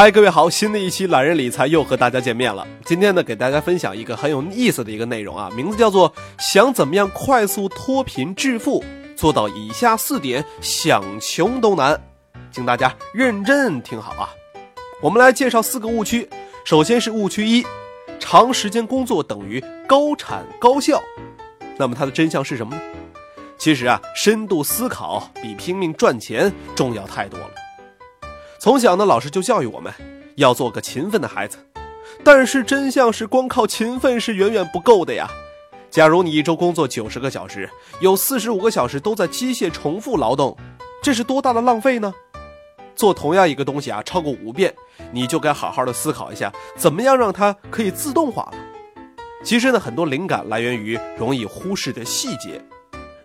嗨，各位好，新的一期懒人理财又和大家见面了。今天呢，给大家分享一个很有意思的一个内容啊，名字叫做“想怎么样快速脱贫致富，做到以下四点，想穷都难”。请大家认真听好啊。我们来介绍四个误区。首先是误区一，长时间工作等于高产高效。那么它的真相是什么呢？其实啊，深度思考比拼命赚钱重要太多了。从小呢，老师就教育我们要做个勤奋的孩子。但是真相是，光靠勤奋是远远不够的呀。假如你一周工作九十个小时，有四十五个小时都在机械重复劳动，这是多大的浪费呢？做同样一个东西啊，超过五遍，你就该好好的思考一下，怎么样让它可以自动化了。其实呢，很多灵感来源于容易忽视的细节。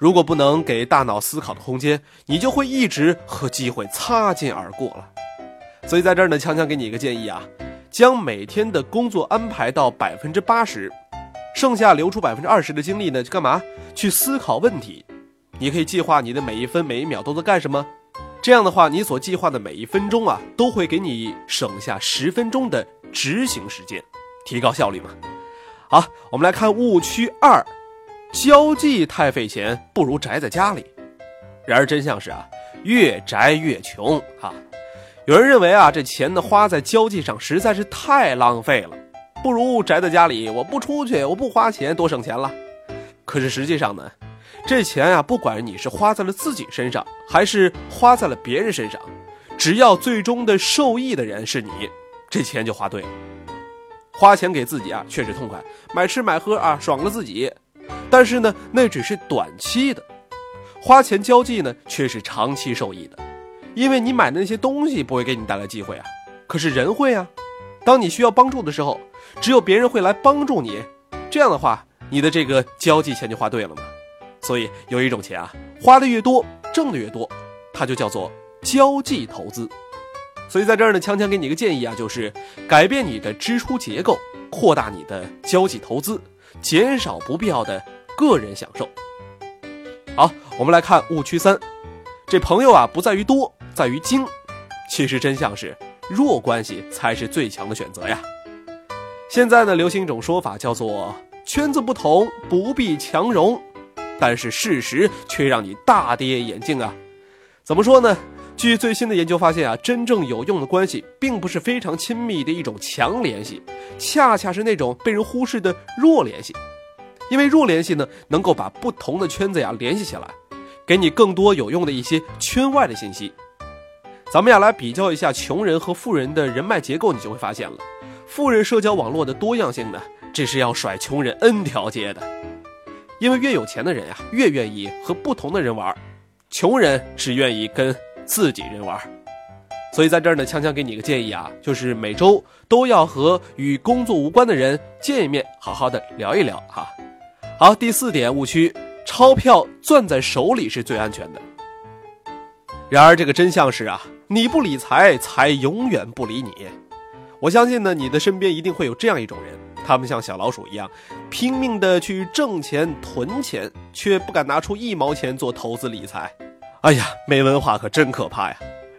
如果不能给大脑思考的空间，你就会一直和机会擦肩而过了。所以在这儿呢，强强给你一个建议啊，将每天的工作安排到百分之八十，剩下留出百分之二十的精力呢，去干嘛？去思考问题。你可以计划你的每一分每一秒都在干什么。这样的话，你所计划的每一分钟啊，都会给你省下十分钟的执行时间，提高效率嘛。好，我们来看误区二，交际太费钱，不如宅在家里。然而真相是啊，越宅越穷啊。有人认为啊，这钱呢花在交际上实在是太浪费了，不如宅在家里，我不出去，我不花钱，多省钱了。可是实际上呢？这钱啊，不管你是花在了自己身上，还是花在了别人身上，只要最终的受益的人是你，这钱就花对了。花钱给自己啊，确实痛快，买吃买喝啊，爽了自己。但是呢，那只是短期的。花钱交际呢，却是长期受益的，因为你买的那些东西不会给你带来机会啊，可是人会啊。当你需要帮助的时候，只有别人会来帮助你。这样的话，你的这个交际钱就花对了嘛。所以有一种钱啊，花的越多，挣的越多，它就叫做交际投资。所以在这儿呢，锵锵给你一个建议啊，就是改变你的支出结构，扩大你的交际投资，减少不必要的个人享受。好，我们来看误区三，这朋友啊不在于多，在于精。其实真相是，弱关系才是最强的选择呀。现在呢，流行一种说法叫做圈子不同，不必强融。但是事实却让你大跌眼镜啊！怎么说呢？据最新的研究发现啊，真正有用的关系，并不是非常亲密的一种强联系，恰恰是那种被人忽视的弱联系。因为弱联系呢，能够把不同的圈子呀联系起来，给你更多有用的一些圈外的信息。咱们呀来比较一下穷人和富人的人脉结构，你就会发现了，富人社交网络的多样性呢，这是要甩穷人 N 条街的。因为越有钱的人呀，越愿意和不同的人玩，穷人只愿意跟自己人玩，所以在这儿呢，锵锵给你个建议啊，就是每周都要和与工作无关的人见一面，好好的聊一聊哈。好，第四点误区，钞票攥在手里是最安全的。然而这个真相是啊，你不理财，财永远不理你。我相信呢，你的身边一定会有这样一种人。他们像小老鼠一样，拼命的去挣钱、囤钱，却不敢拿出一毛钱做投资理财。哎呀，没文化可真可怕呀！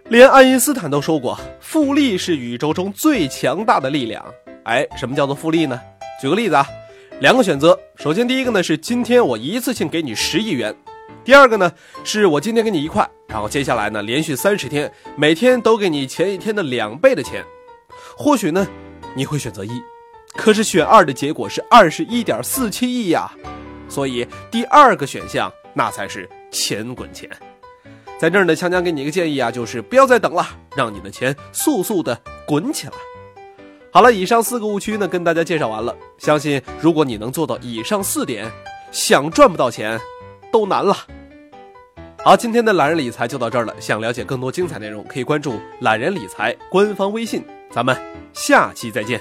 连爱因斯坦都说过，复利是宇宙中最强大的力量。哎，什么叫做复利呢？举个例子啊，两个选择。首先，第一个呢是今天我一次性给你十亿元；第二个呢是我今天给你一块，然后接下来呢连续三十天，每天都给你前一天的两倍的钱。或许呢，你会选择一。可是选二的结果是二十一点四七亿呀，所以第二个选项那才是钱滚钱。在这儿呢，强强给你一个建议啊，就是不要再等了，让你的钱速速的滚起来。好了，以上四个误区呢，跟大家介绍完了。相信如果你能做到以上四点，想赚不到钱都难了。好，今天的懒人理财就到这儿了。想了解更多精彩内容，可以关注懒人理财官方微信。咱们下期再见。